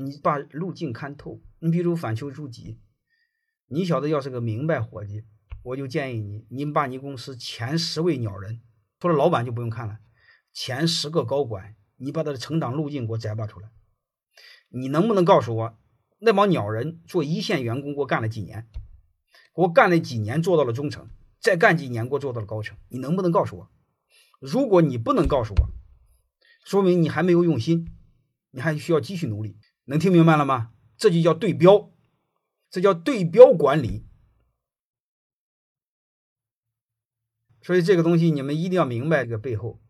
你把路径看透。你比如反求诸己，你小子要是个明白伙计，我就建议你，你把你公司前十位鸟人，除了老板就不用看了，前十个高管，你把他的成长路径给我摘拔出来。你能不能告诉我，那帮鸟人做一线员工给我干了几年？给我干了几年做到了中层，再干几年给我做到了高层？你能不能告诉我？如果你不能告诉我，说明你还没有用心，你还需要继续努力。能听明白了吗？这就叫对标，这叫对标管理。所以这个东西你们一定要明白这个背后。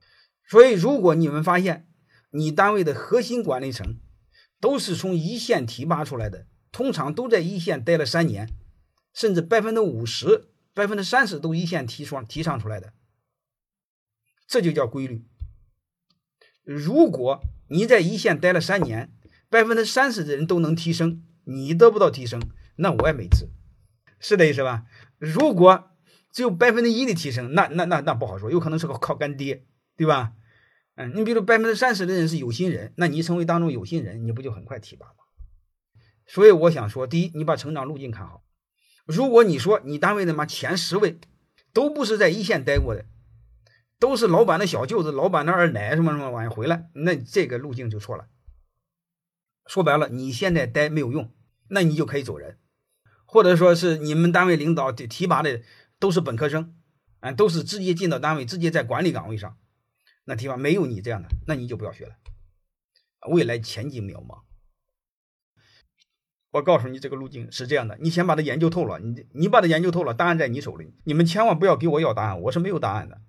所以如果你们发现你单位的核心管理层都是从一线提拔出来的，通常都在一线待了三年，甚至百分之五十、百分之三十都一线提上提倡出来的，这就叫规律。如果你在一线待了三年，百分之三十的人都能提升，你得不到提升，那我也没治，是这意思吧？如果只有百分之一的提升，那那那那不好说，有可能是个靠干爹，对吧？嗯，你比如百分之三十的人是有心人，那你成为当中有心人，你不就很快提拔吗？所以我想说，第一，你把成长路径看好。如果你说你单位的妈前十位都不是在一线待过的，都是老板的小舅子、老板的二奶什么什么玩意回来，那这个路径就错了。说白了，你现在待没有用，那你就可以走人，或者说是你们单位领导提提拔的都是本科生，啊，都是直接进到单位，直接在管理岗位上，那提拔没有你这样的，那你就不要学了，未来前景渺茫。我告诉你，这个路径是这样的，你先把它研究透了，你你把它研究透了，答案在你手里，你们千万不要给我要答案，我是没有答案的。